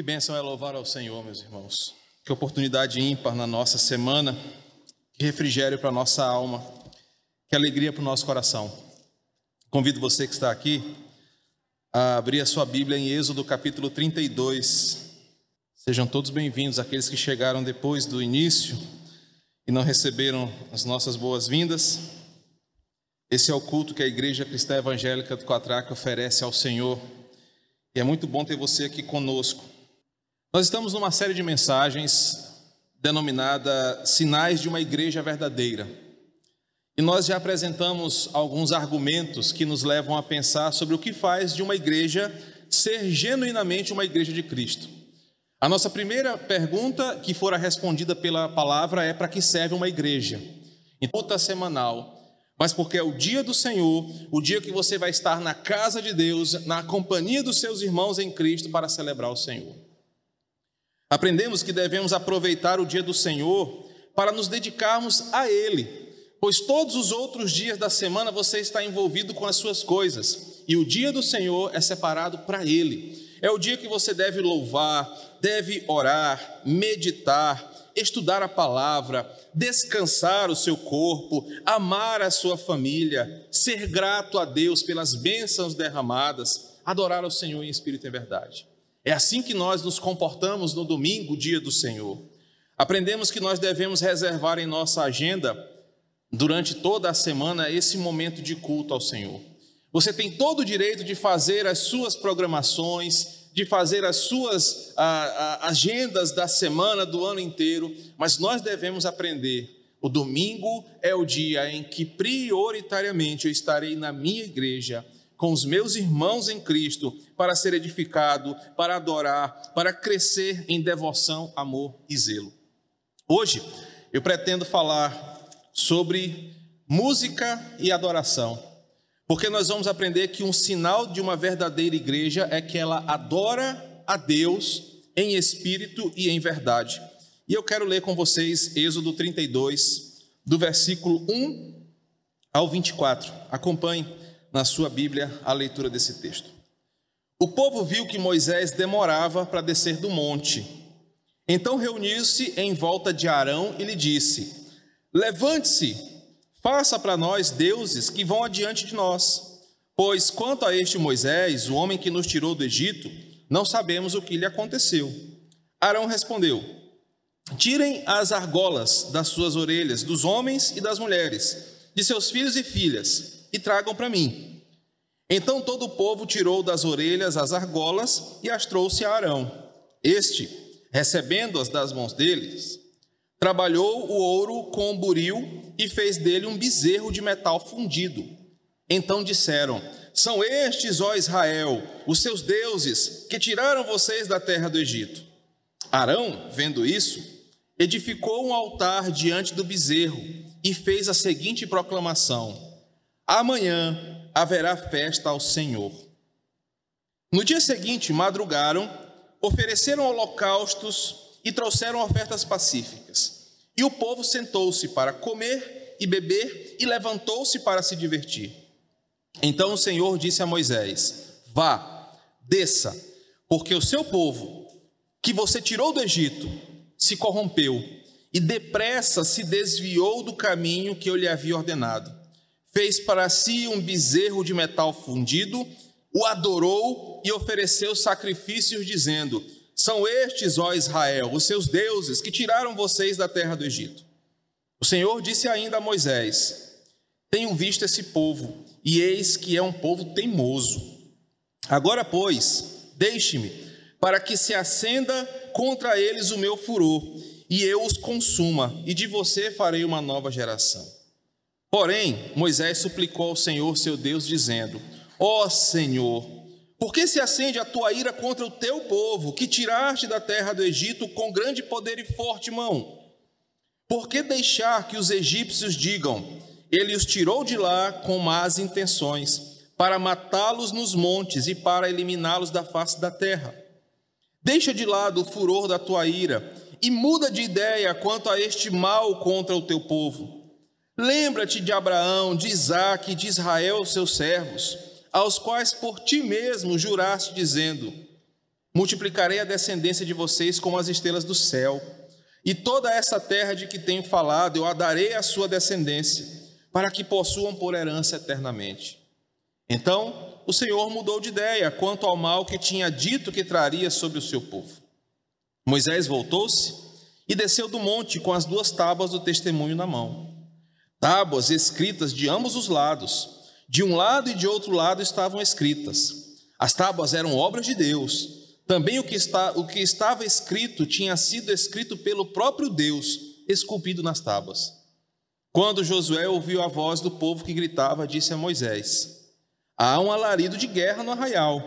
Que bênção é louvar ao Senhor, meus irmãos. Que oportunidade ímpar na nossa semana, que refrigério para a nossa alma, que alegria para o nosso coração. Convido você que está aqui a abrir a sua Bíblia em Êxodo capítulo 32. Sejam todos bem-vindos, aqueles que chegaram depois do início e não receberam as nossas boas-vindas. Esse é o culto que a Igreja Cristã Evangélica do Quatraque oferece ao Senhor. E é muito bom ter você aqui conosco. Nós estamos numa série de mensagens denominada Sinais de uma Igreja Verdadeira. E nós já apresentamos alguns argumentos que nos levam a pensar sobre o que faz de uma igreja ser genuinamente uma igreja de Cristo. A nossa primeira pergunta, que fora respondida pela palavra, é para que serve uma igreja? Em luta semanal, mas porque é o dia do Senhor, o dia que você vai estar na casa de Deus, na companhia dos seus irmãos em Cristo para celebrar o Senhor. Aprendemos que devemos aproveitar o dia do Senhor para nos dedicarmos a Ele, pois todos os outros dias da semana você está envolvido com as suas coisas, e o dia do Senhor é separado para Ele. É o dia que você deve louvar, deve orar, meditar, estudar a palavra, descansar o seu corpo, amar a sua família, ser grato a Deus pelas bênçãos derramadas, adorar ao Senhor em espírito e verdade. É assim que nós nos comportamos no domingo, dia do Senhor. Aprendemos que nós devemos reservar em nossa agenda, durante toda a semana, esse momento de culto ao Senhor. Você tem todo o direito de fazer as suas programações, de fazer as suas a, a, agendas da semana, do ano inteiro, mas nós devemos aprender. O domingo é o dia em que prioritariamente eu estarei na minha igreja, com os meus irmãos em Cristo, para ser edificado, para adorar, para crescer em devoção, amor e zelo. Hoje eu pretendo falar sobre música e adoração. Porque nós vamos aprender que um sinal de uma verdadeira igreja é que ela adora a Deus em espírito e em verdade. E eu quero ler com vocês Êxodo 32, do versículo 1 ao 24. Acompanhe na sua Bíblia a leitura desse texto. O povo viu que Moisés demorava para descer do monte. Então reuniu-se em volta de Arão e lhe disse: Levante-se Faça para nós deuses que vão adiante de nós. Pois quanto a este Moisés, o homem que nos tirou do Egito, não sabemos o que lhe aconteceu. Arão respondeu: Tirem as argolas das suas orelhas, dos homens e das mulheres, de seus filhos e filhas, e tragam para mim. Então todo o povo tirou das orelhas as argolas e as trouxe a Arão. Este, recebendo-as das mãos deles, Trabalhou o ouro com o buril e fez dele um bezerro de metal fundido. Então disseram: São estes, ó Israel, os seus deuses, que tiraram vocês da terra do Egito. Arão, vendo isso, edificou um altar diante do bezerro e fez a seguinte proclamação: Amanhã haverá festa ao Senhor. No dia seguinte, madrugaram, ofereceram holocaustos e trouxeram ofertas pacíficas. E o povo sentou-se para comer e beber e levantou-se para se divertir. Então o Senhor disse a Moisés: Vá, desça, porque o seu povo, que você tirou do Egito, se corrompeu e depressa se desviou do caminho que eu lhe havia ordenado. Fez para si um bezerro de metal fundido, o adorou e ofereceu sacrifícios, dizendo: são estes, ó Israel, os seus deuses que tiraram vocês da terra do Egito. O Senhor disse ainda a Moisés: Tenho visto esse povo, e eis que é um povo teimoso. Agora, pois, deixe-me, para que se acenda contra eles o meu furor, e eu os consuma, e de você farei uma nova geração. Porém, Moisés suplicou ao Senhor seu Deus, dizendo: Ó Senhor, por que se acende a tua ira contra o teu povo, que tiraste da terra do Egito com grande poder e forte mão? Por que deixar que os egípcios digam: Ele os tirou de lá com más intenções, para matá-los nos montes e para eliminá-los da face da terra? Deixa de lado o furor da tua ira e muda de ideia quanto a este mal contra o teu povo. Lembra-te de Abraão, de Isaque e de Israel, seus servos aos quais por ti mesmo juraste, dizendo: multiplicarei a descendência de vocês como as estrelas do céu, e toda essa terra de que tenho falado eu a darei à sua descendência, para que possuam por herança eternamente. Então o Senhor mudou de ideia quanto ao mal que tinha dito que traria sobre o seu povo. Moisés voltou-se e desceu do monte com as duas tábuas do testemunho na mão. Tábuas escritas de ambos os lados, de um lado e de outro lado estavam escritas. As tábuas eram obras de Deus também o que, está, o que estava escrito tinha sido escrito pelo próprio Deus, esculpido nas tábuas. Quando Josué ouviu a voz do povo que gritava, disse a Moisés: Há um alarido de guerra no arraial.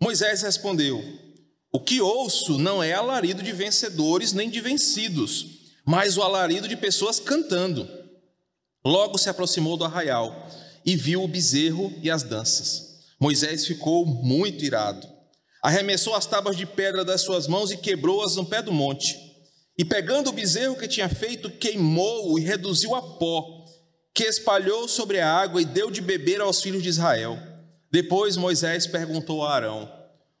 Moisés respondeu: O que ouço não é alarido de vencedores nem de vencidos, mas o alarido de pessoas cantando. Logo se aproximou do arraial e viu o bezerro e as danças. Moisés ficou muito irado arremessou as tábuas de pedra das suas mãos e quebrou-as no pé do monte. E pegando o bezerro que tinha feito, queimou-o e reduziu a pó, que espalhou sobre a água e deu de beber aos filhos de Israel. Depois Moisés perguntou a Arão: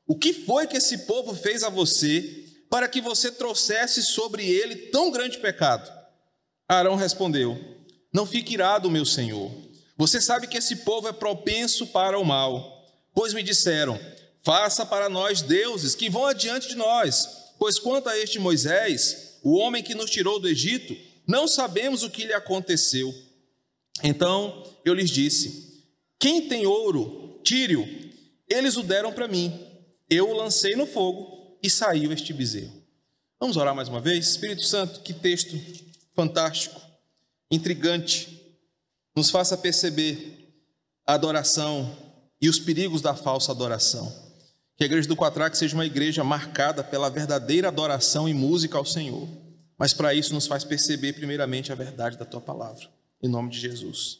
O que foi que esse povo fez a você, para que você trouxesse sobre ele tão grande pecado? Arão respondeu: Não fique irado, meu senhor. Você sabe que esse povo é propenso para o mal, pois me disseram: Faça para nós deuses que vão adiante de nós, pois quanto a este Moisés, o homem que nos tirou do Egito, não sabemos o que lhe aconteceu. Então eu lhes disse: Quem tem ouro, tire-o. Eles o deram para mim. Eu o lancei no fogo e saiu este bezerro. Vamos orar mais uma vez? Espírito Santo, que texto fantástico, intrigante, nos faça perceber a adoração e os perigos da falsa adoração. Que a igreja do Quatraque seja uma igreja marcada pela verdadeira adoração e música ao Senhor. Mas para isso nos faz perceber primeiramente a verdade da tua palavra. Em nome de Jesus.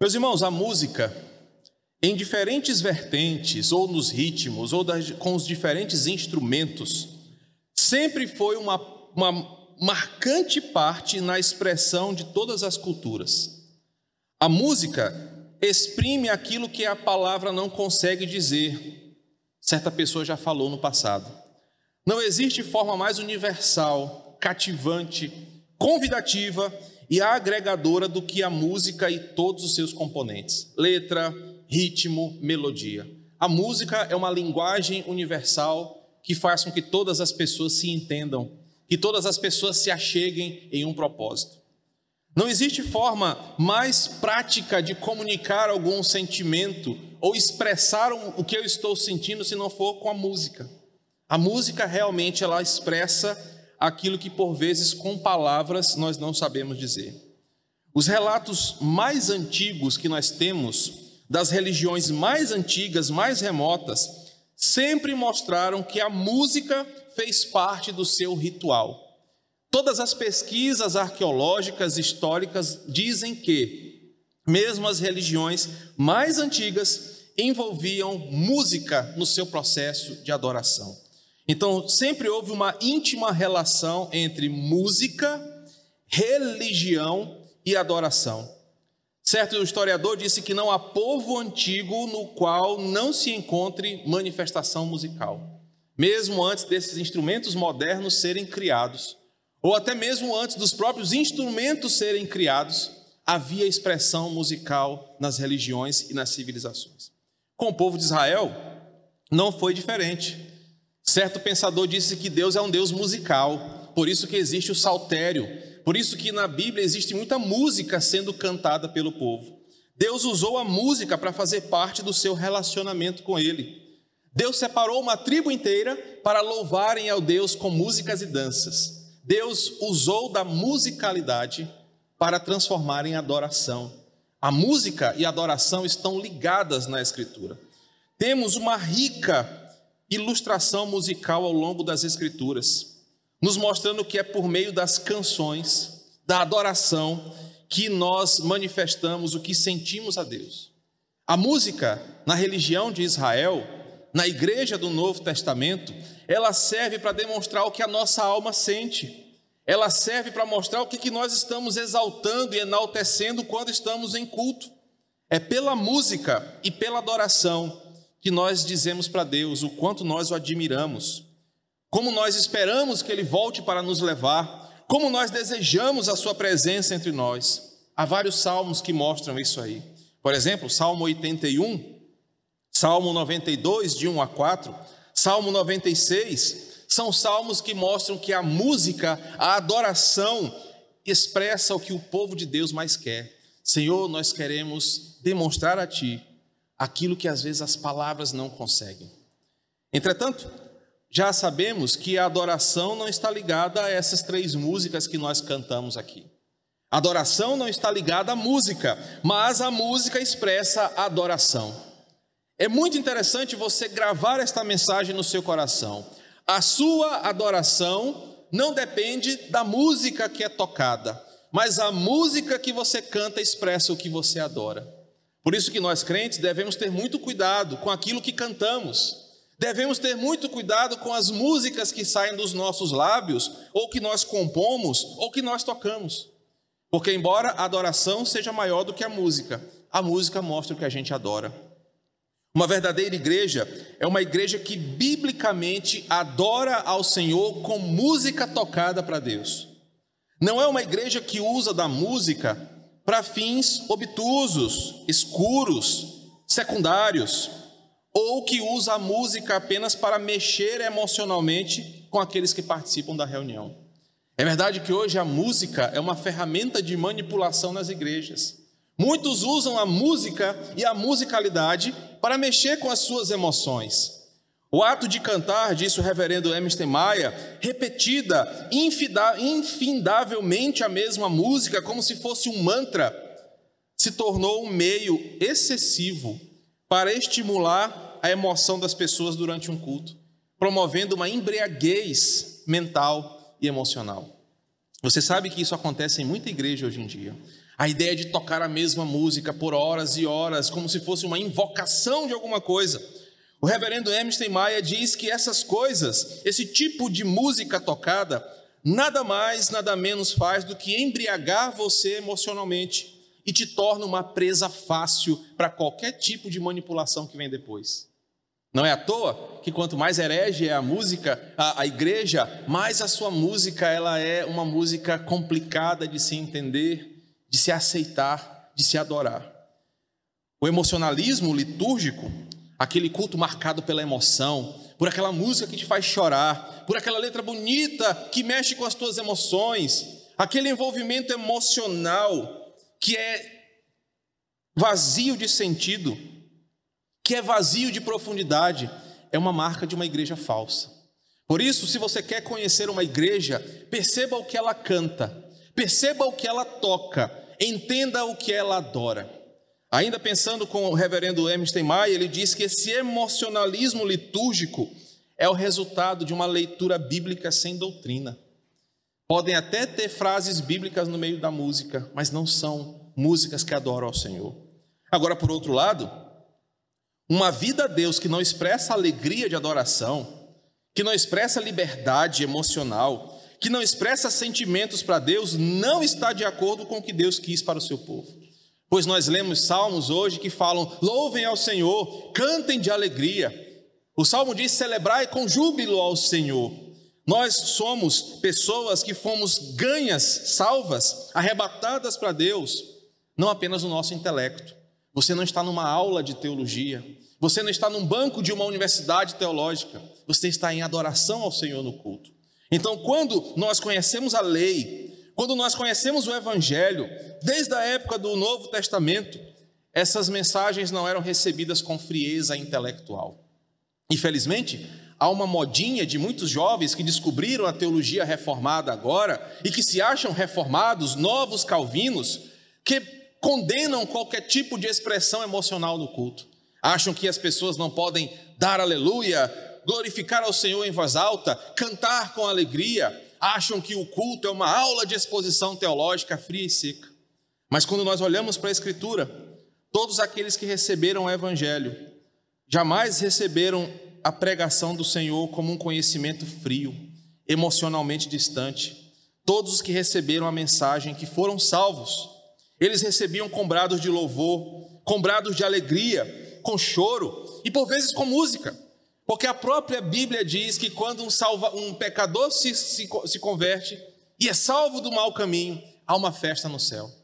Meus irmãos, a música em diferentes vertentes, ou nos ritmos, ou das, com os diferentes instrumentos, sempre foi uma, uma marcante parte na expressão de todas as culturas. A música exprime aquilo que a palavra não consegue dizer. Certa pessoa já falou no passado. Não existe forma mais universal, cativante, convidativa e agregadora do que a música e todos os seus componentes: letra, ritmo, melodia. A música é uma linguagem universal que faz com que todas as pessoas se entendam, que todas as pessoas se acheguem em um propósito. Não existe forma mais prática de comunicar algum sentimento ou expressar o que eu estou sentindo se não for com a música. A música realmente ela expressa aquilo que por vezes com palavras nós não sabemos dizer. Os relatos mais antigos que nós temos das religiões mais antigas, mais remotas, sempre mostraram que a música fez parte do seu ritual. Todas as pesquisas arqueológicas históricas dizem que, mesmo as religiões mais antigas, envolviam música no seu processo de adoração. Então, sempre houve uma íntima relação entre música, religião e adoração. Certo historiador disse que não há povo antigo no qual não se encontre manifestação musical, mesmo antes desses instrumentos modernos serem criados ou até mesmo antes dos próprios instrumentos serem criados, havia expressão musical nas religiões e nas civilizações. Com o povo de Israel, não foi diferente. Certo pensador disse que Deus é um Deus musical, por isso que existe o saltério, por isso que na Bíblia existe muita música sendo cantada pelo povo. Deus usou a música para fazer parte do seu relacionamento com ele. Deus separou uma tribo inteira para louvarem ao Deus com músicas e danças. Deus usou da musicalidade para transformar em adoração. A música e a adoração estão ligadas na Escritura. Temos uma rica ilustração musical ao longo das Escrituras, nos mostrando que é por meio das canções, da adoração, que nós manifestamos o que sentimos a Deus. A música, na religião de Israel, na igreja do Novo Testamento, ela serve para demonstrar o que a nossa alma sente. Ela serve para mostrar o que, que nós estamos exaltando e enaltecendo quando estamos em culto. É pela música e pela adoração que nós dizemos para Deus, o quanto nós o admiramos, como nós esperamos que Ele volte para nos levar, como nós desejamos a Sua presença entre nós. Há vários salmos que mostram isso aí. Por exemplo, Salmo 81, Salmo 92, de 1 a 4, Salmo 96, são salmos que mostram que a música, a adoração, expressa o que o povo de Deus mais quer. Senhor, nós queremos demonstrar a Ti aquilo que às vezes as palavras não conseguem. Entretanto, já sabemos que a adoração não está ligada a essas três músicas que nós cantamos aqui. A adoração não está ligada à música, mas a música expressa a adoração. É muito interessante você gravar esta mensagem no seu coração. A sua adoração não depende da música que é tocada, mas a música que você canta expressa o que você adora. Por isso que nós crentes devemos ter muito cuidado com aquilo que cantamos. Devemos ter muito cuidado com as músicas que saem dos nossos lábios, ou que nós compomos, ou que nós tocamos. Porque, embora a adoração seja maior do que a música, a música mostra o que a gente adora. Uma verdadeira igreja é uma igreja que biblicamente adora ao Senhor com música tocada para Deus. Não é uma igreja que usa da música para fins obtusos, escuros, secundários, ou que usa a música apenas para mexer emocionalmente com aqueles que participam da reunião. É verdade que hoje a música é uma ferramenta de manipulação nas igrejas. Muitos usam a música e a musicalidade para mexer com as suas emoções. O ato de cantar, disse o reverendo Emerson Maia, repetida infindavelmente a mesma música, como se fosse um mantra, se tornou um meio excessivo para estimular a emoção das pessoas durante um culto, promovendo uma embriaguez mental e emocional. Você sabe que isso acontece em muita igreja hoje em dia. A ideia de tocar a mesma música por horas e horas, como se fosse uma invocação de alguma coisa. O reverendo Emerson Maia diz que essas coisas, esse tipo de música tocada, nada mais, nada menos faz do que embriagar você emocionalmente e te torna uma presa fácil para qualquer tipo de manipulação que vem depois. Não é à toa que quanto mais herege é a música, a, a, igreja, mais a sua música ela é uma música complicada de se entender, de se aceitar, de se adorar. O emocionalismo litúrgico, aquele culto marcado pela emoção, por aquela música que te faz chorar, por aquela letra bonita que mexe com as tuas emoções, aquele envolvimento emocional que é vazio de sentido, que é vazio de profundidade, é uma marca de uma igreja falsa. Por isso, se você quer conhecer uma igreja, perceba o que ela canta, perceba o que ela toca, entenda o que ela adora. Ainda pensando com o reverendo Emerson Maia, ele diz que esse emocionalismo litúrgico é o resultado de uma leitura bíblica sem doutrina. Podem até ter frases bíblicas no meio da música, mas não são músicas que adoram ao Senhor. Agora, por outro lado, uma vida a Deus que não expressa alegria de adoração, que não expressa liberdade emocional, que não expressa sentimentos para Deus, não está de acordo com o que Deus quis para o seu povo. Pois nós lemos salmos hoje que falam: louvem ao Senhor, cantem de alegria. O salmo diz: celebrai com júbilo ao Senhor. Nós somos pessoas que fomos ganhas, salvas, arrebatadas para Deus, não apenas o nosso intelecto. Você não está numa aula de teologia, você não está num banco de uma universidade teológica, você está em adoração ao Senhor no culto. Então, quando nós conhecemos a lei, quando nós conhecemos o Evangelho, desde a época do Novo Testamento, essas mensagens não eram recebidas com frieza intelectual. Infelizmente, há uma modinha de muitos jovens que descobriram a teologia reformada agora e que se acham reformados, novos calvinos, que condenam qualquer tipo de expressão emocional no culto. Acham que as pessoas não podem dar aleluia, glorificar ao Senhor em voz alta, cantar com alegria. Acham que o culto é uma aula de exposição teológica fria e seca. Mas quando nós olhamos para a Escritura, todos aqueles que receberam o Evangelho jamais receberam a pregação do Senhor como um conhecimento frio, emocionalmente distante. Todos os que receberam a mensagem, que foram salvos, eles recebiam com brados de louvor, com brados de alegria, com choro, e por vezes com música. Porque a própria Bíblia diz que quando um, salva, um pecador se, se, se converte e é salvo do mau caminho, há uma festa no céu.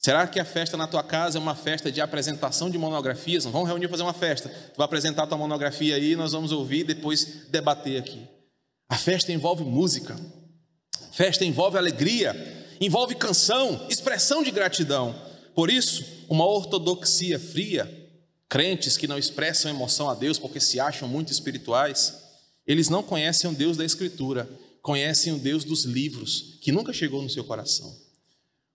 Será que a festa na tua casa é uma festa de apresentação de monografias? Vamos reunir para fazer uma festa. Tu vai apresentar tua monografia aí, nós vamos ouvir e depois debater aqui. A festa envolve música. A festa envolve alegria, envolve canção, expressão de gratidão. Por isso, uma ortodoxia fria, crentes que não expressam emoção a Deus porque se acham muito espirituais, eles não conhecem o Deus da Escritura, conhecem o Deus dos livros, que nunca chegou no seu coração.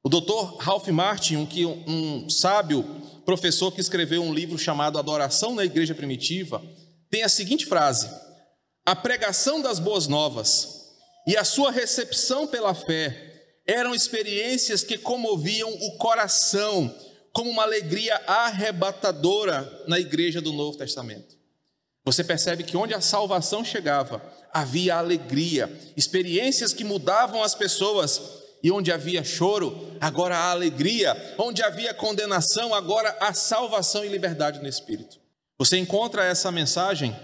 O doutor Ralph Martin, um, um sábio professor que escreveu um livro chamado Adoração na Igreja Primitiva, tem a seguinte frase: A pregação das boas novas e a sua recepção pela fé eram experiências que comoviam o coração como uma alegria arrebatadora na igreja do Novo Testamento. Você percebe que onde a salvação chegava, havia alegria, experiências que mudavam as pessoas e onde havia choro, agora há alegria. Onde havia condenação, agora há salvação e liberdade no Espírito. Você encontra essa mensagem,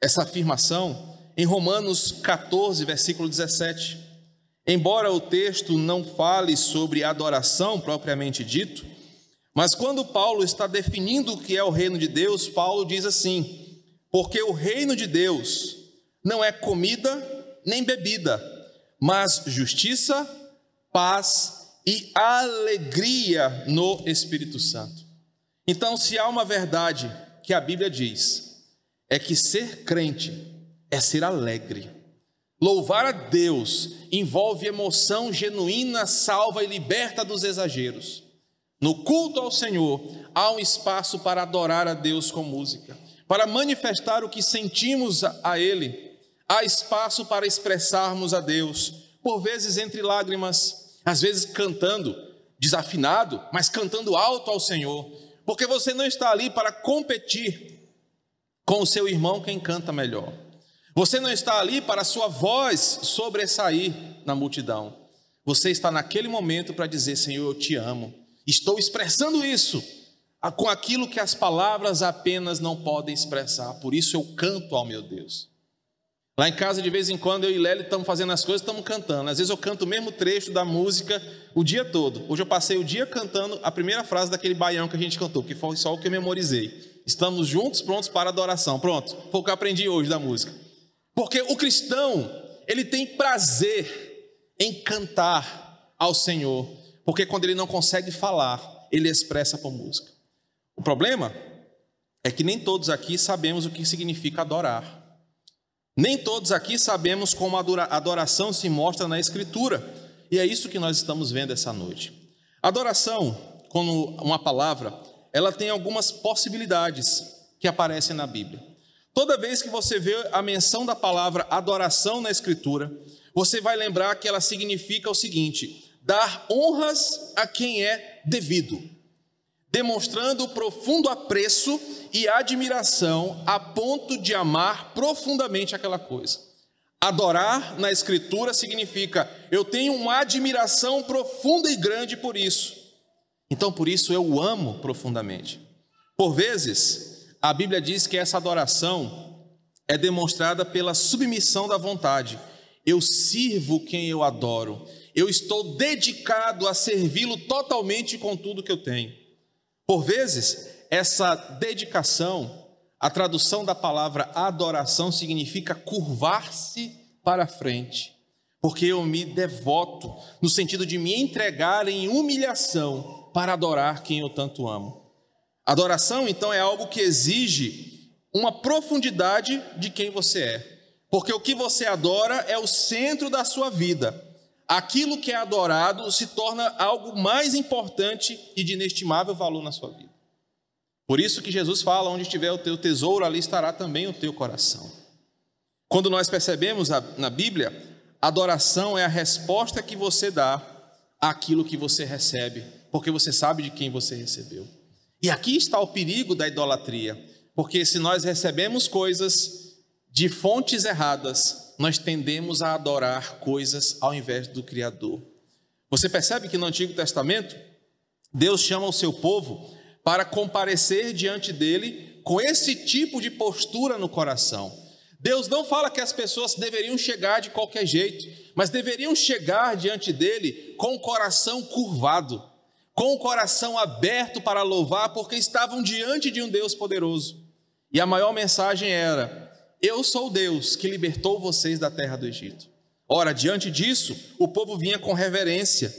essa afirmação, em Romanos 14, versículo 17. Embora o texto não fale sobre adoração propriamente dito, mas quando Paulo está definindo o que é o reino de Deus, Paulo diz assim: porque o reino de Deus não é comida nem bebida, mas justiça, paz e alegria no Espírito Santo. Então, se há uma verdade que a Bíblia diz, é que ser crente é ser alegre. Louvar a Deus envolve emoção genuína, salva e liberta dos exageros. No culto ao Senhor, há um espaço para adorar a Deus com música, para manifestar o que sentimos a Ele. Há espaço para expressarmos a Deus, por vezes entre lágrimas, às vezes cantando desafinado, mas cantando alto ao Senhor, porque você não está ali para competir com o seu irmão quem canta melhor. Você não está ali para a sua voz sobressair na multidão. Você está naquele momento para dizer: Senhor, eu te amo. Estou expressando isso com aquilo que as palavras apenas não podem expressar. Por isso eu canto ao meu Deus. Lá em casa, de vez em quando, eu e Lely estamos fazendo as coisas, estamos cantando. Às vezes eu canto o mesmo trecho da música o dia todo. Hoje eu passei o dia cantando a primeira frase daquele baião que a gente cantou, que foi só o que eu memorizei. Estamos juntos, prontos para adoração. Pronto, foi o que eu aprendi hoje da música. Porque o cristão, ele tem prazer em cantar ao Senhor. Porque quando ele não consegue falar, ele expressa por música. O problema é que nem todos aqui sabemos o que significa adorar. Nem todos aqui sabemos como a adoração se mostra na Escritura, e é isso que nós estamos vendo essa noite. Adoração, como uma palavra, ela tem algumas possibilidades que aparecem na Bíblia. Toda vez que você vê a menção da palavra adoração na Escritura, você vai lembrar que ela significa o seguinte: dar honras a quem é devido demonstrando profundo apreço e admiração a ponto de amar profundamente aquela coisa. Adorar na Escritura significa eu tenho uma admiração profunda e grande por isso. Então, por isso eu o amo profundamente. Por vezes, a Bíblia diz que essa adoração é demonstrada pela submissão da vontade. Eu sirvo quem eu adoro. Eu estou dedicado a servi-lo totalmente com tudo que eu tenho. Por vezes, essa dedicação, a tradução da palavra adoração significa curvar-se para frente, porque eu me devoto, no sentido de me entregar em humilhação para adorar quem eu tanto amo. Adoração, então, é algo que exige uma profundidade de quem você é, porque o que você adora é o centro da sua vida aquilo que é adorado se torna algo mais importante e de inestimável valor na sua vida. Por isso que Jesus fala: onde estiver o teu tesouro, ali estará também o teu coração. Quando nós percebemos na Bíblia, adoração é a resposta que você dá àquilo que você recebe, porque você sabe de quem você recebeu. E aqui está o perigo da idolatria, porque se nós recebemos coisas de fontes erradas, nós tendemos a adorar coisas ao invés do Criador. Você percebe que no Antigo Testamento, Deus chama o seu povo para comparecer diante dele com esse tipo de postura no coração. Deus não fala que as pessoas deveriam chegar de qualquer jeito, mas deveriam chegar diante dele com o coração curvado, com o coração aberto para louvar, porque estavam diante de um Deus poderoso. E a maior mensagem era: Eu sou Deus que libertou vocês da terra do Egito. Ora, diante disso, o povo vinha com reverência,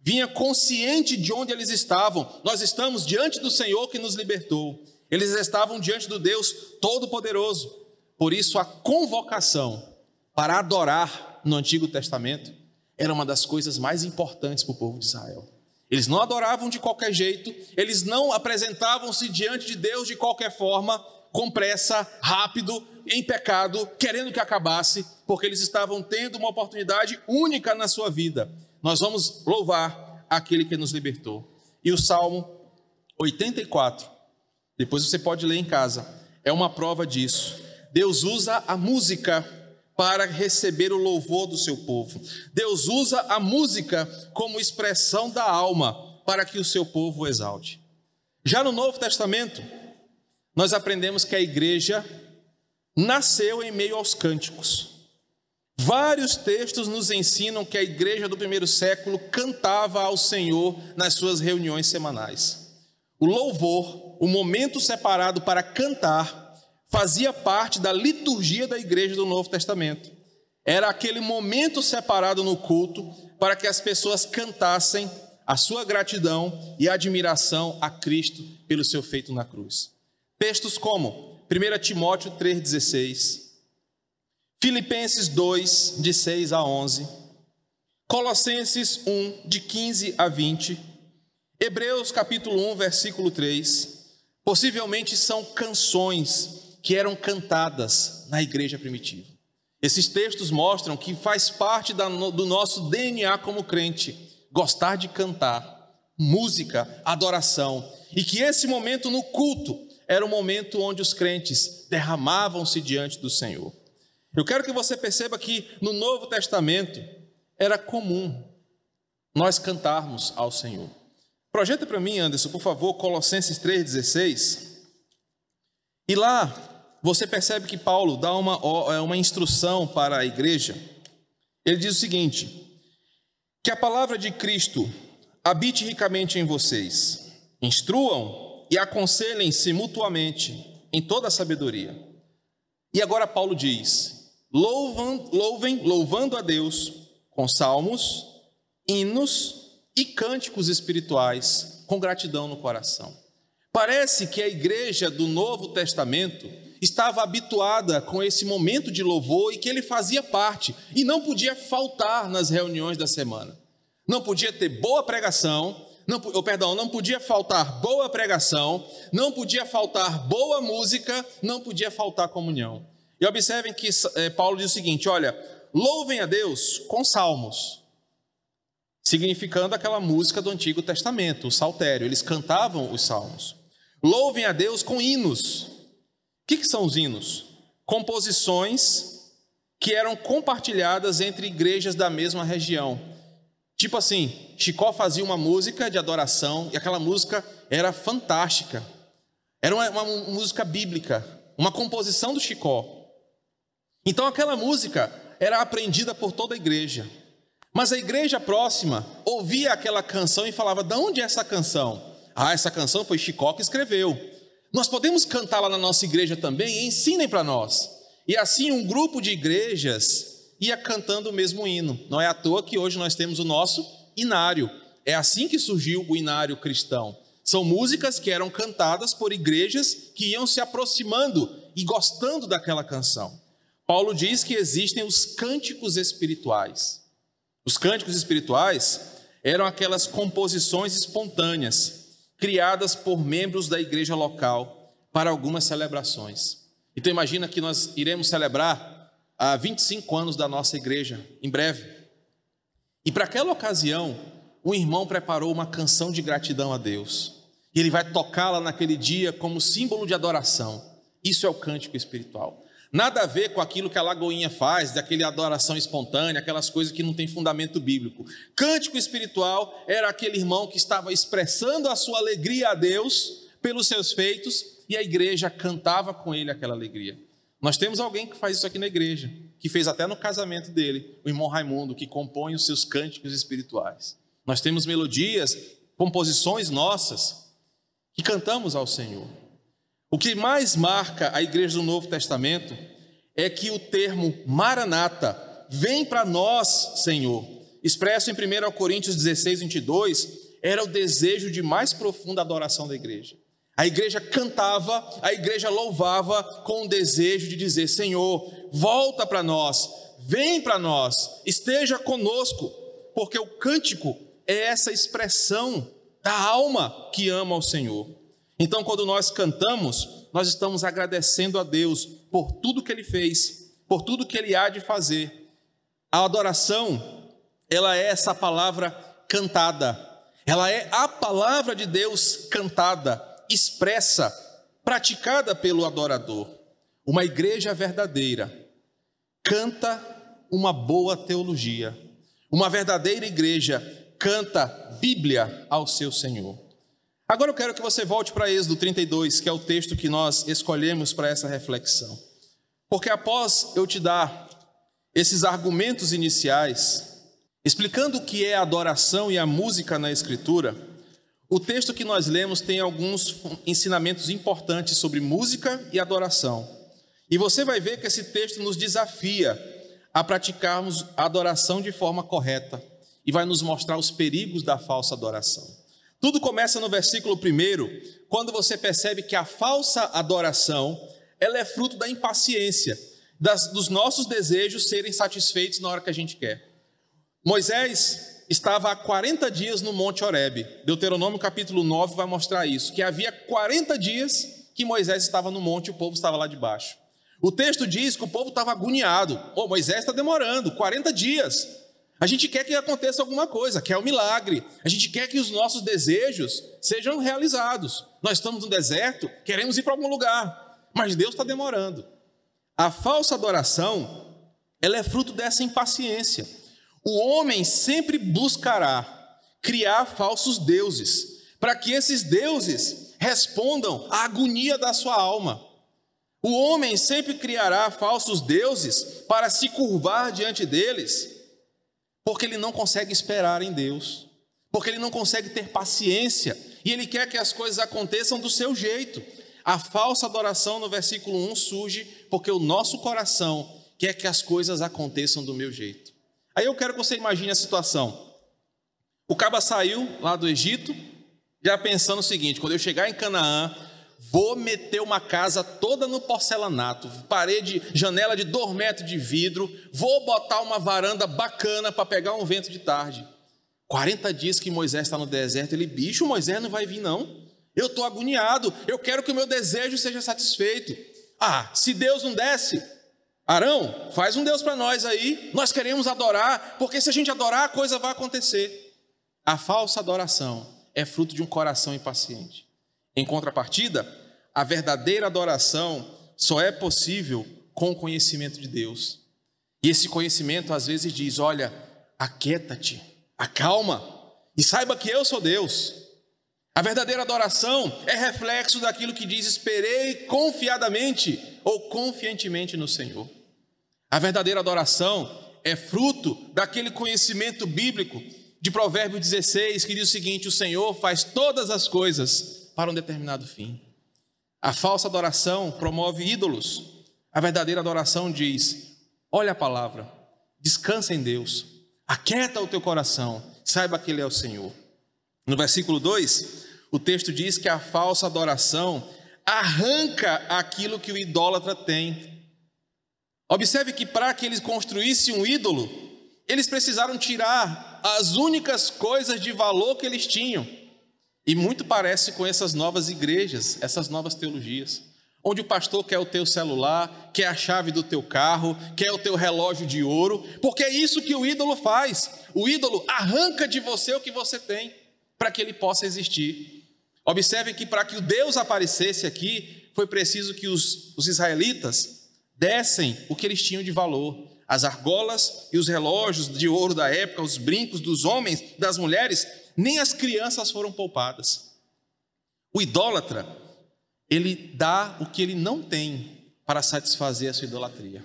vinha consciente de onde eles estavam. Nós estamos diante do Senhor que nos libertou. Eles estavam diante do Deus Todo-Poderoso. Por isso, a convocação para adorar no Antigo Testamento era uma das coisas mais importantes para o povo de Israel. Eles não adoravam de qualquer jeito, eles não apresentavam-se diante de Deus de qualquer forma, com pressa, rápido, em pecado, querendo que acabasse, porque eles estavam tendo uma oportunidade única na sua vida. Nós vamos louvar aquele que nos libertou. E o Salmo 84, depois você pode ler em casa, é uma prova disso. Deus usa a música para receber o louvor do seu povo. Deus usa a música como expressão da alma para que o seu povo o exalte. Já no Novo Testamento, nós aprendemos que a igreja nasceu em meio aos cânticos. Vários textos nos ensinam que a igreja do primeiro século cantava ao Senhor nas suas reuniões semanais. O louvor, o momento separado para cantar, fazia parte da liturgia da igreja do Novo Testamento. Era aquele momento separado no culto para que as pessoas cantassem a sua gratidão e admiração a Cristo pelo seu feito na cruz. Textos como 1 Timóteo 3,16, Filipenses 2, de 6 a 11, Colossenses 1, de 15 a 20, Hebreus capítulo 1, versículo 3, possivelmente são canções que eram cantadas na igreja primitiva. Esses textos mostram que faz parte do nosso DNA como crente gostar de cantar, música, adoração, e que esse momento no culto era o momento onde os crentes derramavam-se diante do Senhor. Eu quero que você perceba que no Novo Testamento era comum nós cantarmos ao Senhor. Projeta para mim, Anderson, por favor, Colossenses 3,16. E lá você percebe que Paulo dá uma, é uma instrução para a igreja. Ele diz o seguinte: que a palavra de Cristo habite ricamente em vocês, instruam e aconselhem-se mutuamente em toda a sabedoria. E agora Paulo diz: louvam, louvem, louvando a Deus com salmos, hinos e cânticos espirituais, com gratidão no coração. Parece que a igreja do Novo Testamento estava habituada com esse momento de louvor e que ele fazia parte e não podia faltar nas reuniões da semana. Não podia ter boa pregação, não, oh, perdão, não podia faltar boa pregação, não podia faltar boa música, não podia faltar comunhão. E observem que é, Paulo diz o seguinte: olha, louvem a Deus com salmos, significando aquela música do Antigo Testamento, o saltério, eles cantavam os salmos. Louvem a Deus com hinos, o que, que são os hinos? Composições que eram compartilhadas entre igrejas da mesma região. Tipo assim, Chicó fazia uma música de adoração e aquela música era fantástica. Era uma, uma música bíblica, uma composição do Chicó. Então aquela música era aprendida por toda a igreja. Mas a igreja próxima ouvia aquela canção e falava: "De onde é essa canção?" Ah, essa canção foi Chicó que escreveu. Nós podemos cantar lá na nossa igreja também, ensinem para nós. E assim um grupo de igrejas ia cantando o mesmo hino. Não é à toa que hoje nós temos o nosso inário. É assim que surgiu o inário cristão. São músicas que eram cantadas por igrejas que iam se aproximando e gostando daquela canção. Paulo diz que existem os cânticos espirituais. Os cânticos espirituais eram aquelas composições espontâneas criadas por membros da igreja local para algumas celebrações. Então imagina que nós iremos celebrar há 25 anos da nossa igreja, em breve. E para aquela ocasião, o irmão preparou uma canção de gratidão a Deus. E ele vai tocá-la naquele dia como símbolo de adoração. Isso é o cântico espiritual. Nada a ver com aquilo que a Lagoinha faz, daquela adoração espontânea, aquelas coisas que não têm fundamento bíblico. Cântico espiritual era aquele irmão que estava expressando a sua alegria a Deus pelos seus feitos, e a igreja cantava com ele aquela alegria. Nós temos alguém que faz isso aqui na igreja, que fez até no casamento dele, o irmão Raimundo, que compõe os seus cânticos espirituais. Nós temos melodias, composições nossas, que cantamos ao Senhor. O que mais marca a igreja do Novo Testamento é que o termo Maranata, vem para nós, Senhor, expresso em 1 Coríntios 16, 22, era o desejo de mais profunda adoração da igreja. A igreja cantava, a igreja louvava com o desejo de dizer: Senhor, volta para nós, vem para nós, esteja conosco, porque o cântico é essa expressão da alma que ama ao Senhor. Então, quando nós cantamos, nós estamos agradecendo a Deus por tudo que Ele fez, por tudo que Ele há de fazer. A adoração, ela é essa palavra cantada, ela é a palavra de Deus cantada expressa, praticada pelo adorador. Uma igreja verdadeira canta uma boa teologia. Uma verdadeira igreja canta Bíblia ao seu Senhor. Agora eu quero que você volte para Êxodo 32, que é o texto que nós escolhemos para essa reflexão. Porque após eu te dar esses argumentos iniciais, explicando o que é a adoração e a música na Escritura, o texto que nós lemos tem alguns ensinamentos importantes sobre música e adoração. E você vai ver que esse texto nos desafia a praticarmos a adoração de forma correta e vai nos mostrar os perigos da falsa adoração. Tudo começa no versículo 1, quando você percebe que a falsa adoração, ela é fruto da impaciência, das, dos nossos desejos serem satisfeitos na hora que a gente quer. Moisés estava há 40 dias no Monte Horebe. Deuteronômio capítulo 9 vai mostrar isso, que havia 40 dias que Moisés estava no monte e o povo estava lá debaixo. O texto diz que o povo estava agoniado. Oh, Moisés está demorando, 40 dias. A gente quer que aconteça alguma coisa, quer um milagre. A gente quer que os nossos desejos sejam realizados. Nós estamos no deserto, queremos ir para algum lugar, mas Deus está demorando. A falsa adoração, ela é fruto dessa impaciência. O homem sempre buscará criar falsos deuses, para que esses deuses respondam à agonia da sua alma. O homem sempre criará falsos deuses para se curvar diante deles, porque ele não consegue esperar em Deus, porque ele não consegue ter paciência e ele quer que as coisas aconteçam do seu jeito. A falsa adoração no versículo 1 surge porque o nosso coração quer que as coisas aconteçam do meu jeito. Aí eu quero que você imagine a situação. O caba saiu lá do Egito, já pensando o seguinte: quando eu chegar em Canaã, vou meter uma casa toda no porcelanato, parede, janela de dois metros de vidro, vou botar uma varanda bacana para pegar um vento de tarde. 40 dias que Moisés está no deserto, ele, bicho, Moisés não vai vir, não. Eu estou agoniado, eu quero que o meu desejo seja satisfeito. Ah, se Deus não desce, Arão, faz um Deus para nós aí, nós queremos adorar, porque se a gente adorar, a coisa vai acontecer. A falsa adoração é fruto de um coração impaciente. Em contrapartida, a verdadeira adoração só é possível com o conhecimento de Deus. E esse conhecimento às vezes diz: olha, aquieta-te, acalma e saiba que eu sou Deus. A verdadeira adoração é reflexo daquilo que diz: esperei confiadamente ou confiantemente no Senhor. A verdadeira adoração é fruto daquele conhecimento bíblico de Provérbio 16, que diz o seguinte: O Senhor faz todas as coisas para um determinado fim. A falsa adoração promove ídolos. A verdadeira adoração diz: Olha a palavra, descansa em Deus, aquieta o teu coração, saiba que Ele é o Senhor. No versículo 2, o texto diz que a falsa adoração arranca aquilo que o idólatra tem Observe que para que eles construíssem um ídolo, eles precisaram tirar as únicas coisas de valor que eles tinham. E muito parece com essas novas igrejas, essas novas teologias, onde o pastor quer o teu celular, quer a chave do teu carro, quer o teu relógio de ouro, porque é isso que o ídolo faz. O ídolo arranca de você o que você tem, para que ele possa existir. Observe que para que o Deus aparecesse aqui, foi preciso que os, os israelitas dessem o que eles tinham de valor. As argolas e os relógios de ouro da época, os brincos dos homens, das mulheres, nem as crianças foram poupadas. O idólatra, ele dá o que ele não tem para satisfazer a sua idolatria.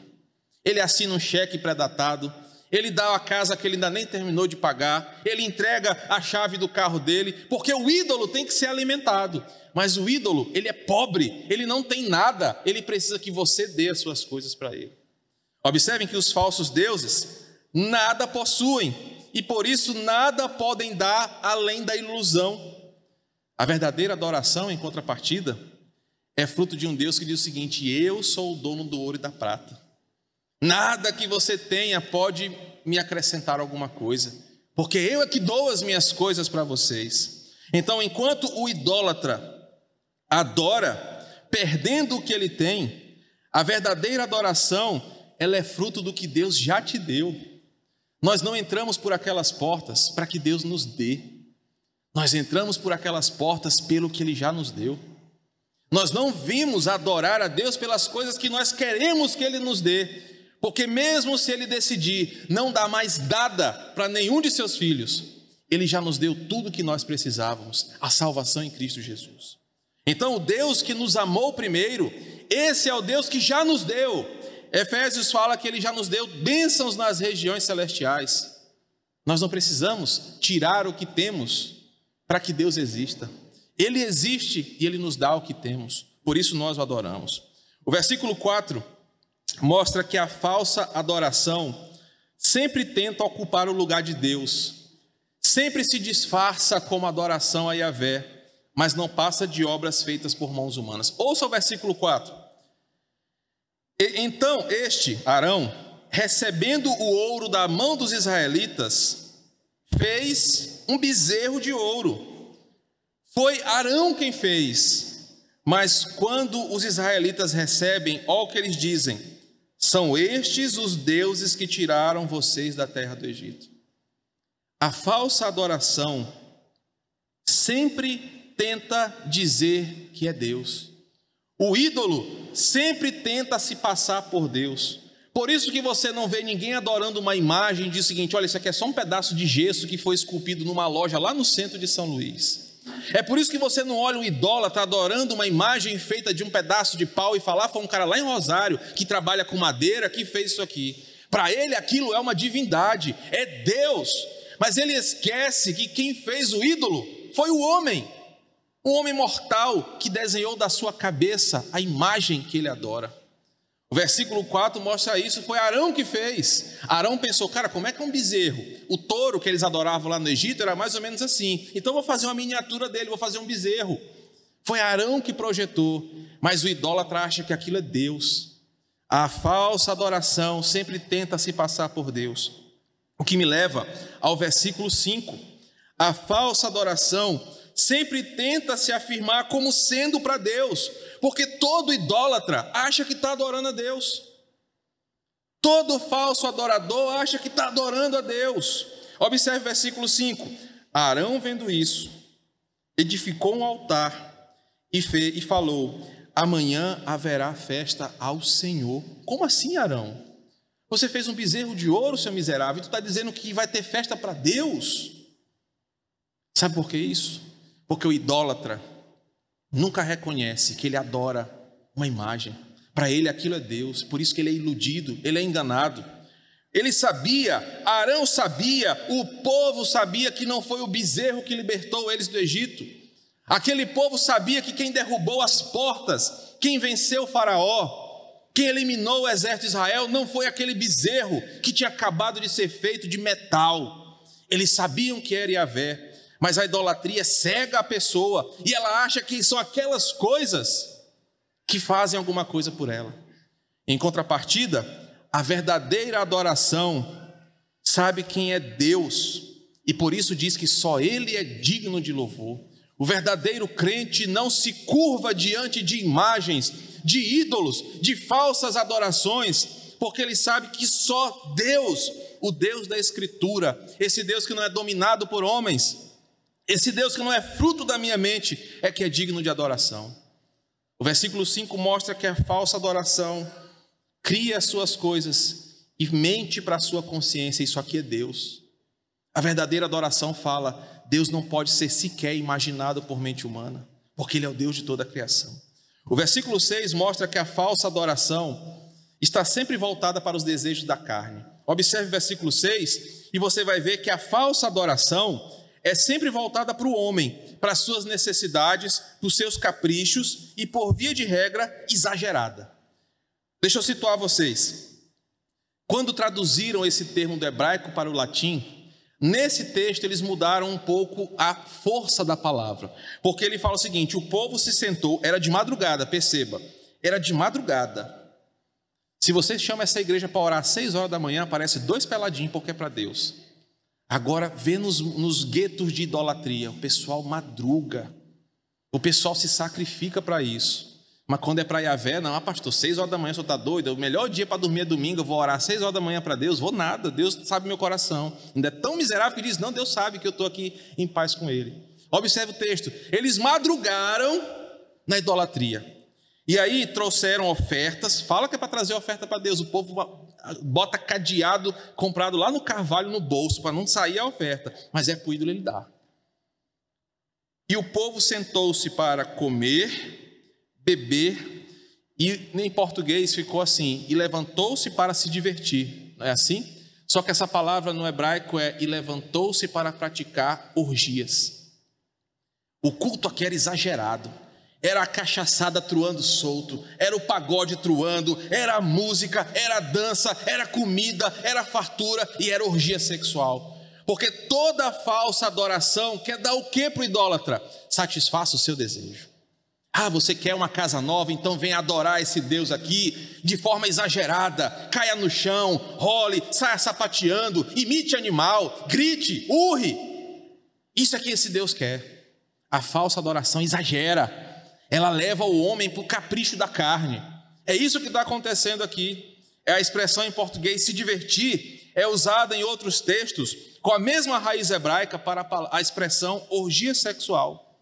Ele assina um cheque pré-datado, ele dá a casa que ele ainda nem terminou de pagar, ele entrega a chave do carro dele, porque o ídolo tem que ser alimentado. Mas o ídolo, ele é pobre, ele não tem nada, ele precisa que você dê as suas coisas para ele. Observem que os falsos deuses nada possuem e por isso nada podem dar além da ilusão. A verdadeira adoração, em contrapartida, é fruto de um Deus que diz o seguinte: Eu sou o dono do ouro e da prata. Nada que você tenha pode me acrescentar alguma coisa, porque eu é que dou as minhas coisas para vocês. Então, enquanto o idólatra adora, perdendo o que ele tem, a verdadeira adoração, ela é fruto do que Deus já te deu. Nós não entramos por aquelas portas para que Deus nos dê. Nós entramos por aquelas portas pelo que ele já nos deu. Nós não vimos adorar a Deus pelas coisas que nós queremos que ele nos dê. Porque mesmo se ele decidir não dar mais nada para nenhum de seus filhos, ele já nos deu tudo o que nós precisávamos, a salvação em Cristo Jesus. Então, o Deus que nos amou primeiro, esse é o Deus que já nos deu. Efésios fala que ele já nos deu bênçãos nas regiões celestiais. Nós não precisamos tirar o que temos para que Deus exista. Ele existe e ele nos dá o que temos. Por isso nós o adoramos. O versículo 4 mostra que a falsa adoração sempre tenta ocupar o lugar de Deus, sempre se disfarça como adoração a Yahvé, mas não passa de obras feitas por mãos humanas. Ouça o versículo 4. Então este, Arão, recebendo o ouro da mão dos israelitas, fez um bezerro de ouro. Foi Arão quem fez. Mas quando os israelitas recebem, olha o que eles dizem: são estes os deuses que tiraram vocês da terra do Egito. A falsa adoração sempre tenta dizer que é Deus. O ídolo sempre tenta se passar por Deus. Por isso que você não vê ninguém adorando uma imagem de seguinte: olha, isso aqui é só um pedaço de gesso que foi esculpido numa loja lá no centro de São Luís. É por isso que você não olha um idólatra adorando uma imagem feita de um pedaço de pau e falar, foi um cara lá em Rosário que trabalha com madeira que fez isso aqui. Para ele aquilo é uma divindade, é Deus. Mas ele esquece que quem fez o ídolo foi o homem. Um homem mortal que desenhou da sua cabeça a imagem que ele adora. O versículo 4 mostra isso, foi Arão que fez. Arão pensou, cara, como é que é um bezerro? O touro que eles adoravam lá no Egito era mais ou menos assim. Então vou fazer uma miniatura dele, vou fazer um bezerro. Foi Arão que projetou, mas o idólatra acha que aquilo é Deus. A falsa adoração sempre tenta se passar por Deus. O que me leva ao versículo 5. A falsa adoração sempre tenta se afirmar como sendo para Deus porque todo idólatra acha que está adorando a Deus. Todo falso adorador acha que está adorando a Deus. Observe o versículo 5. Arão, vendo isso, edificou um altar e, fez, e falou: Amanhã haverá festa ao Senhor. Como assim, Arão? Você fez um bezerro de ouro, seu miserável, e tu está dizendo que vai ter festa para Deus? Sabe por que isso? Porque o idólatra nunca reconhece que ele adora uma imagem. Para ele aquilo é Deus, por isso que ele é iludido, ele é enganado. Ele sabia, Arão sabia, o povo sabia que não foi o bezerro que libertou eles do Egito. Aquele povo sabia que quem derrubou as portas, quem venceu Faraó, quem eliminou o exército de Israel, não foi aquele bezerro que tinha acabado de ser feito de metal. Eles sabiam que era Yahvé, mas a idolatria cega a pessoa e ela acha que são aquelas coisas que fazem alguma coisa por ela. Em contrapartida, a verdadeira adoração sabe quem é Deus e por isso diz que só Ele é digno de louvor. O verdadeiro crente não se curva diante de imagens, de ídolos, de falsas adorações, porque ele sabe que só Deus, o Deus da Escritura, esse Deus que não é dominado por homens, esse Deus que não é fruto da minha mente é que é digno de adoração. O versículo 5 mostra que a falsa adoração cria as suas coisas e mente para a sua consciência: isso aqui é Deus. A verdadeira adoração fala: Deus não pode ser sequer imaginado por mente humana. porque Ele é o Deus de toda a criação. O versículo 6 mostra que a falsa adoração está sempre voltada para os desejos da carne. Observe o versículo 6 e você vai ver que a falsa adoração é sempre voltada para o homem, para as suas necessidades, para os seus caprichos e, por via de regra, exagerada. Deixa eu situar vocês. Quando traduziram esse termo do hebraico para o latim, nesse texto eles mudaram um pouco a força da palavra, porque ele fala o seguinte: o povo se sentou, era de madrugada, perceba, era de madrugada. Se você chama essa igreja para orar às seis horas da manhã, aparece dois peladinhos, porque é para Deus. Agora, vê nos, nos guetos de idolatria, o pessoal madruga, o pessoal se sacrifica para isso. Mas quando é para Yahvé, não, ah, pastor, seis horas da manhã, o senhor está doido? O melhor dia para dormir é domingo, eu vou orar seis horas da manhã para Deus, vou nada, Deus sabe meu coração. Ainda é tão miserável que diz, não, Deus sabe que eu estou aqui em paz com Ele. Observe o texto, eles madrugaram na idolatria. E aí trouxeram ofertas, fala que é para trazer oferta para Deus, o povo bota cadeado comprado lá no carvalho no bolso para não sair a oferta, mas é para o ídolo ele dá. E o povo sentou-se para comer, beber, e em português ficou assim: e levantou-se para se divertir. Não é assim? Só que essa palavra no hebraico é e levantou-se para praticar orgias. O culto aqui era exagerado era a cachaçada truando solto, era o pagode truando, era a música, era a dança, era a comida, era a fartura e era orgia sexual. Porque toda falsa adoração quer dar o que para o idólatra? Satisfaça o seu desejo. Ah, você quer uma casa nova, então vem adorar esse Deus aqui de forma exagerada, caia no chão, role, saia sapateando, imite animal, grite, urre. Isso é que esse Deus quer. A falsa adoração exagera ela leva o homem para o capricho da carne. É isso que está acontecendo aqui. É a expressão em português se divertir, é usada em outros textos com a mesma raiz hebraica para a expressão orgia sexual.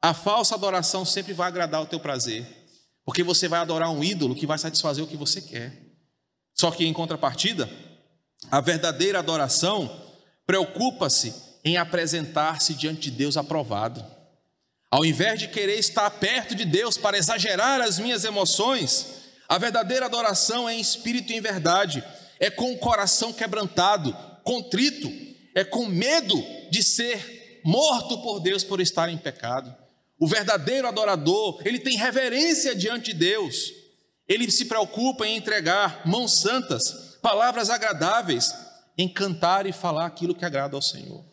A falsa adoração sempre vai agradar o teu prazer, porque você vai adorar um ídolo que vai satisfazer o que você quer. Só que em contrapartida, a verdadeira adoração preocupa-se em apresentar-se diante de Deus aprovado. Ao invés de querer estar perto de Deus para exagerar as minhas emoções, a verdadeira adoração é em espírito e em verdade, é com o coração quebrantado, contrito, é com medo de ser morto por Deus por estar em pecado. O verdadeiro adorador, ele tem reverência diante de Deus, ele se preocupa em entregar mãos santas, palavras agradáveis, em cantar e falar aquilo que agrada ao Senhor.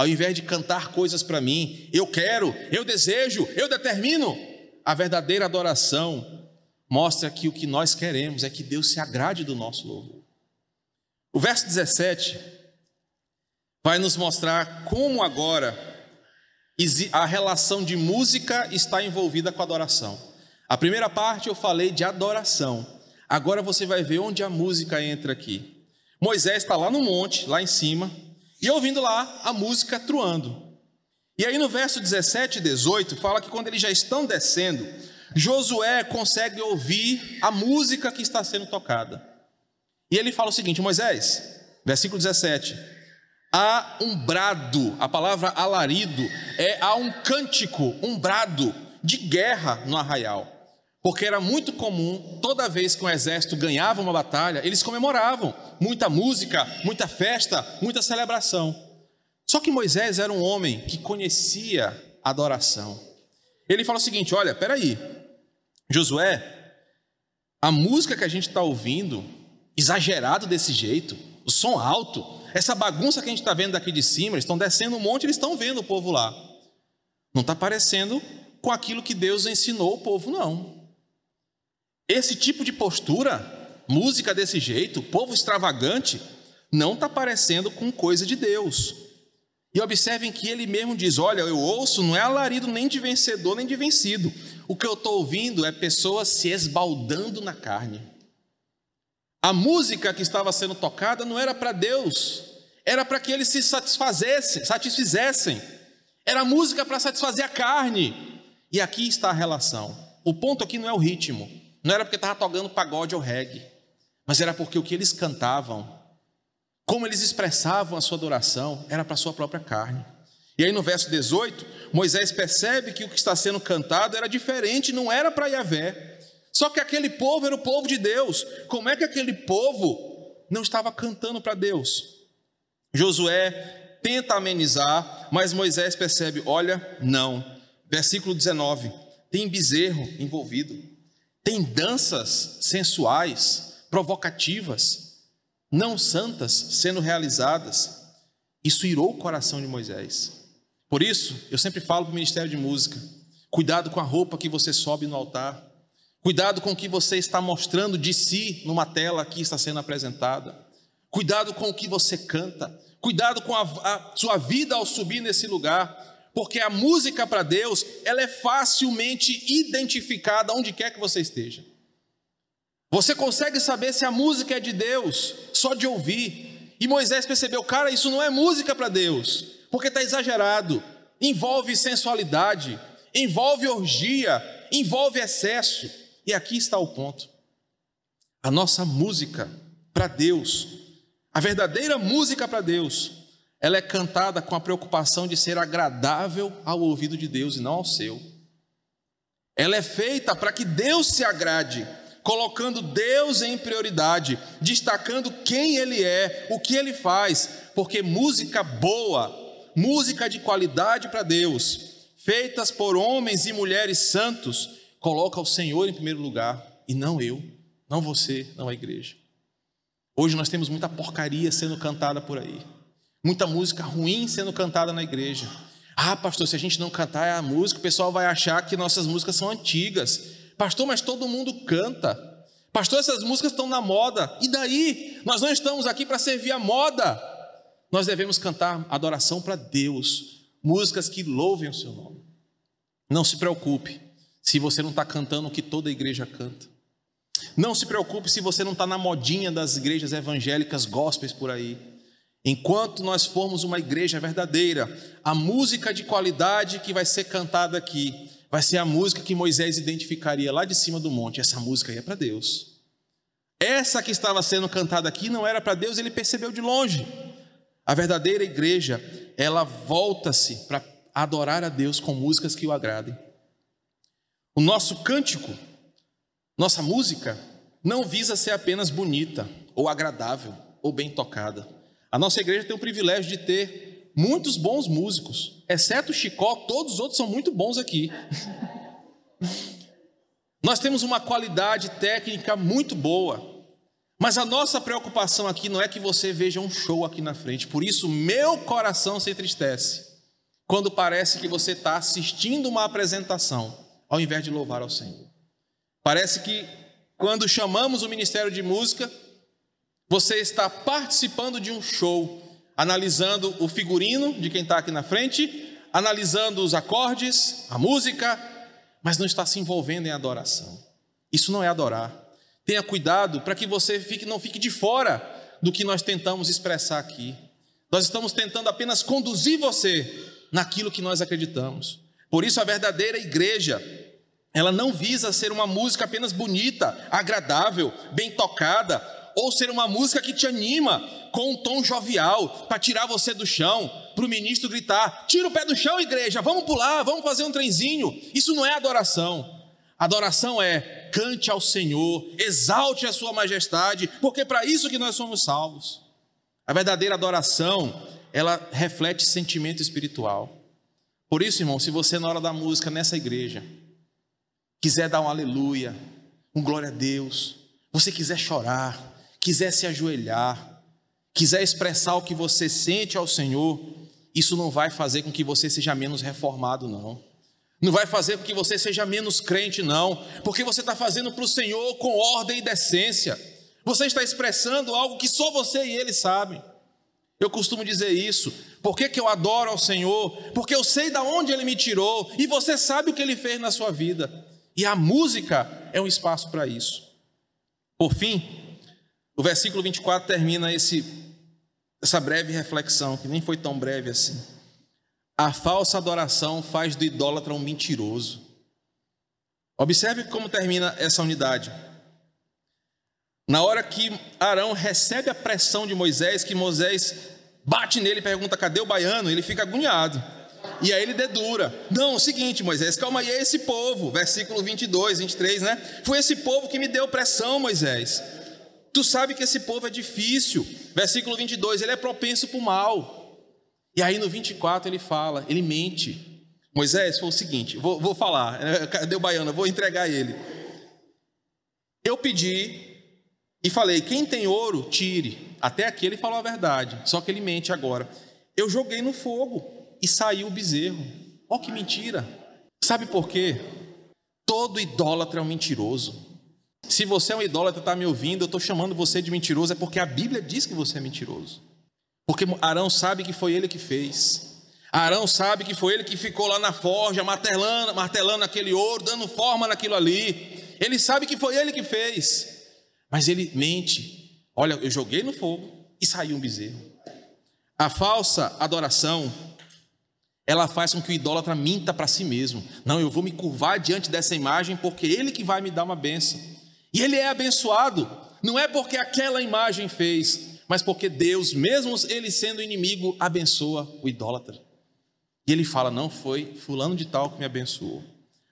Ao invés de cantar coisas para mim, eu quero, eu desejo, eu determino, a verdadeira adoração mostra que o que nós queremos é que Deus se agrade do nosso louvor. O verso 17 vai nos mostrar como agora a relação de música está envolvida com a adoração. A primeira parte eu falei de adoração. Agora você vai ver onde a música entra aqui. Moisés está lá no monte, lá em cima, e ouvindo lá a música truando. E aí no verso 17 e 18 fala que quando eles já estão descendo, Josué consegue ouvir a música que está sendo tocada. E ele fala o seguinte: Moisés, versículo 17: há um brado, a palavra alarido é há um cântico, um brado de guerra no arraial. Porque era muito comum, toda vez que um exército ganhava uma batalha, eles comemoravam. Muita música, muita festa, muita celebração. Só que Moisés era um homem que conhecia a adoração. Ele fala o seguinte: olha, peraí, Josué, a música que a gente está ouvindo, exagerado desse jeito, o som alto, essa bagunça que a gente está vendo daqui de cima, eles estão descendo um monte, eles estão vendo o povo lá. Não está parecendo com aquilo que Deus ensinou o povo, não. Esse tipo de postura, música desse jeito, povo extravagante, não está parecendo com coisa de Deus. E observem que ele mesmo diz: Olha, eu ouço, não é alarido nem de vencedor nem de vencido. O que eu estou ouvindo é pessoas se esbaldando na carne. A música que estava sendo tocada não era para Deus, era para que eles se satisfazessem, satisfizessem. Era música para satisfazer a carne. E aqui está a relação. O ponto aqui não é o ritmo, não era porque estava tocando pagode ou reggae, mas era porque o que eles cantavam, como eles expressavam a sua adoração, era para a sua própria carne. E aí no verso 18, Moisés percebe que o que está sendo cantado era diferente, não era para Yahvé. Só que aquele povo era o povo de Deus. Como é que aquele povo não estava cantando para Deus? Josué tenta amenizar, mas Moisés percebe: olha, não. Versículo 19: tem bezerro envolvido, tem danças sensuais, provocativas, não santas sendo realizadas. Isso irou o coração de Moisés. Por isso, eu sempre falo para o Ministério de Música: cuidado com a roupa que você sobe no altar, cuidado com o que você está mostrando de si numa tela que está sendo apresentada, cuidado com o que você canta, cuidado com a, a sua vida ao subir nesse lugar, porque a música para Deus ela é facilmente identificada onde quer que você esteja. Você consegue saber se a música é de Deus só de ouvir. E Moisés percebeu, cara, isso não é música para Deus porque está exagerado, envolve sensualidade, envolve orgia, envolve excesso. E aqui está o ponto. A nossa música para Deus, a verdadeira música para Deus, ela é cantada com a preocupação de ser agradável ao ouvido de Deus e não ao seu. Ela é feita para que Deus se agrade, colocando Deus em prioridade, destacando quem Ele é, o que Ele faz, porque música boa música de qualidade para Deus, feitas por homens e mulheres santos, coloca o Senhor em primeiro lugar e não eu, não você, não a igreja. Hoje nós temos muita porcaria sendo cantada por aí, muita música ruim sendo cantada na igreja. Ah, pastor, se a gente não cantar a música, o pessoal vai achar que nossas músicas são antigas. Pastor, mas todo mundo canta. Pastor, essas músicas estão na moda. E daí? Nós não estamos aqui para servir a moda. Nós devemos cantar adoração para Deus, músicas que louvem o seu nome. Não se preocupe se você não está cantando o que toda a igreja canta. Não se preocupe se você não está na modinha das igrejas evangélicas gospels por aí. Enquanto nós formos uma igreja verdadeira, a música de qualidade que vai ser cantada aqui vai ser a música que Moisés identificaria lá de cima do monte. Essa música aí é para Deus. Essa que estava sendo cantada aqui não era para Deus, ele percebeu de longe. A verdadeira igreja, ela volta-se para adorar a Deus com músicas que o agradem. O nosso cântico, nossa música, não visa ser apenas bonita, ou agradável, ou bem tocada. A nossa igreja tem o privilégio de ter muitos bons músicos, exceto o Chicó, todos os outros são muito bons aqui. Nós temos uma qualidade técnica muito boa. Mas a nossa preocupação aqui não é que você veja um show aqui na frente, por isso meu coração se entristece quando parece que você está assistindo uma apresentação, ao invés de louvar ao Senhor. Parece que quando chamamos o Ministério de Música, você está participando de um show, analisando o figurino de quem está aqui na frente, analisando os acordes, a música, mas não está se envolvendo em adoração. Isso não é adorar. Tenha cuidado para que você fique, não fique de fora do que nós tentamos expressar aqui. Nós estamos tentando apenas conduzir você naquilo que nós acreditamos. Por isso, a verdadeira igreja, ela não visa ser uma música apenas bonita, agradável, bem tocada, ou ser uma música que te anima com um tom jovial, para tirar você do chão, para o ministro gritar: tira o pé do chão, igreja, vamos pular, vamos fazer um trenzinho. Isso não é adoração. Adoração é cante ao Senhor, exalte a sua majestade, porque é para isso que nós somos salvos. A verdadeira adoração, ela reflete sentimento espiritual. Por isso, irmão, se você na hora da música nessa igreja quiser dar um aleluia, um glória a Deus, você quiser chorar, quiser se ajoelhar, quiser expressar o que você sente ao Senhor, isso não vai fazer com que você seja menos reformado, não. Não vai fazer com que você seja menos crente, não, porque você está fazendo para o Senhor com ordem e decência. Você está expressando algo que só você e Ele sabem. Eu costumo dizer isso. Por que, que eu adoro ao Senhor? Porque eu sei da onde Ele me tirou e você sabe o que Ele fez na sua vida. E a música é um espaço para isso. Por fim, o versículo 24 termina esse, essa breve reflexão, que nem foi tão breve assim. A falsa adoração faz do idólatra um mentiroso. Observe como termina essa unidade. Na hora que Arão recebe a pressão de Moisés, que Moisés bate nele e pergunta: cadê o baiano? Ele fica agoniado. E aí ele dedura. Não, é o seguinte, Moisés, calma aí, é esse povo. Versículo 22, 23, né? Foi esse povo que me deu pressão, Moisés. Tu sabe que esse povo é difícil. Versículo 22, ele é propenso para o mal. E aí no 24 ele fala, ele mente. Moisés foi o seguinte, vou, vou falar, é, cadê o baiano? Vou entregar ele. Eu pedi e falei: quem tem ouro, tire. Até aqui ele falou a verdade, só que ele mente agora. Eu joguei no fogo e saiu o bezerro. Ó, oh, que mentira! Sabe por quê? Todo idólatra é um mentiroso. Se você é um idólatra está me ouvindo, eu estou chamando você de mentiroso, é porque a Bíblia diz que você é mentiroso. Porque Arão sabe que foi ele que fez. Arão sabe que foi ele que ficou lá na forja, martelando, martelando aquele ouro, dando forma naquilo ali. Ele sabe que foi ele que fez. Mas ele mente. Olha, eu joguei no fogo e saiu um bezerro. A falsa adoração, ela faz com que o idólatra minta para si mesmo. Não, eu vou me curvar diante dessa imagem porque ele que vai me dar uma benção. E ele é abençoado, não é porque aquela imagem fez, mas porque Deus, mesmo ele sendo inimigo, abençoa o idólatra. E ele fala: Não foi fulano de tal que me abençoou.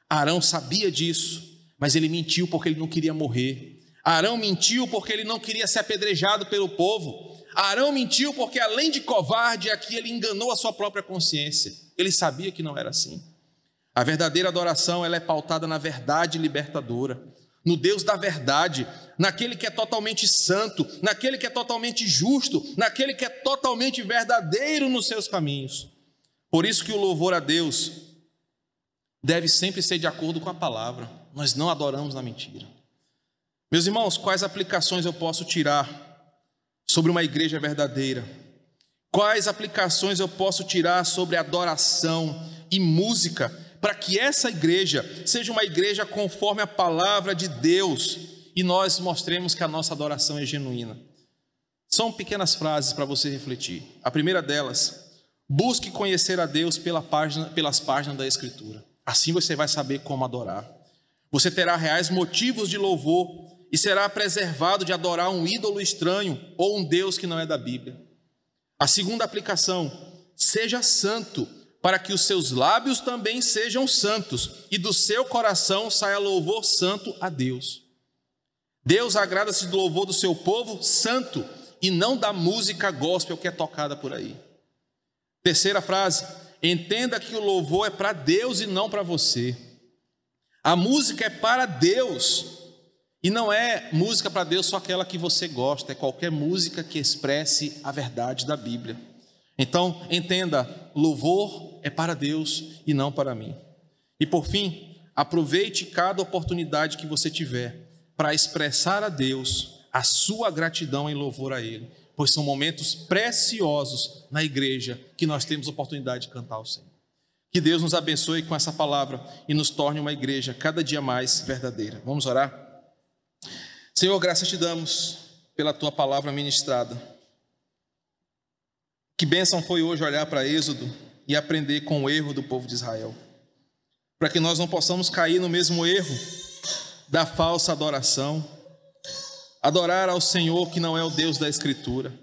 Arão sabia disso, mas ele mentiu porque ele não queria morrer. Arão mentiu porque ele não queria ser apedrejado pelo povo. Arão mentiu porque, além de covarde, aqui ele enganou a sua própria consciência. Ele sabia que não era assim. A verdadeira adoração ela é pautada na verdade libertadora, no Deus da verdade, naquele que é totalmente santo, naquele que é totalmente justo, naquele que é totalmente verdadeiro nos seus caminhos. Por isso que o louvor a Deus deve sempre ser de acordo com a palavra. Nós não adoramos na mentira. Meus irmãos, quais aplicações eu posso tirar sobre uma igreja verdadeira? Quais aplicações eu posso tirar sobre adoração e música para que essa igreja seja uma igreja conforme a palavra de Deus e nós mostremos que a nossa adoração é genuína? São pequenas frases para você refletir. A primeira delas, busque conhecer a Deus pela página, pelas páginas da Escritura. Assim você vai saber como adorar. Você terá reais motivos de louvor e será preservado de adorar um ídolo estranho ou um Deus que não é da Bíblia. A segunda aplicação, seja santo, para que os seus lábios também sejam santos e do seu coração saia louvor santo a Deus. Deus agrada-se do louvor do seu povo santo e não da música gospel que é tocada por aí. Terceira frase, entenda que o louvor é para Deus e não para você. A música é para Deus e não é música para Deus só aquela que você gosta, é qualquer música que expresse a verdade da Bíblia. Então, entenda: louvor é para Deus e não para mim. E por fim, aproveite cada oportunidade que você tiver para expressar a Deus a sua gratidão em louvor a Ele, pois são momentos preciosos na igreja que nós temos oportunidade de cantar ao Senhor. Que Deus nos abençoe com essa palavra e nos torne uma igreja cada dia mais verdadeira. Vamos orar? Senhor, graças te damos pela tua palavra ministrada. Que bênção foi hoje olhar para Êxodo e aprender com o erro do povo de Israel. Para que nós não possamos cair no mesmo erro da falsa adoração, adorar ao Senhor que não é o Deus da Escritura.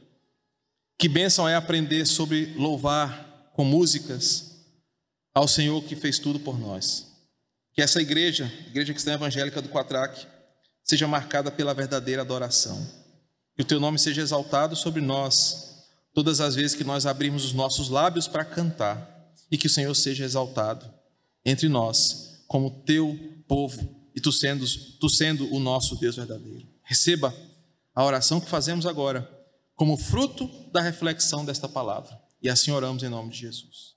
Que bênção é aprender sobre louvar com músicas ao Senhor que fez tudo por nós. Que essa igreja, Igreja Cristã Evangélica do Quatraque, seja marcada pela verdadeira adoração. Que o teu nome seja exaltado sobre nós, todas as vezes que nós abrimos os nossos lábios para cantar, e que o Senhor seja exaltado entre nós, como teu povo, e tu sendo, tu sendo o nosso Deus verdadeiro. Receba a oração que fazemos agora, como fruto da reflexão desta palavra. E assim oramos em nome de Jesus.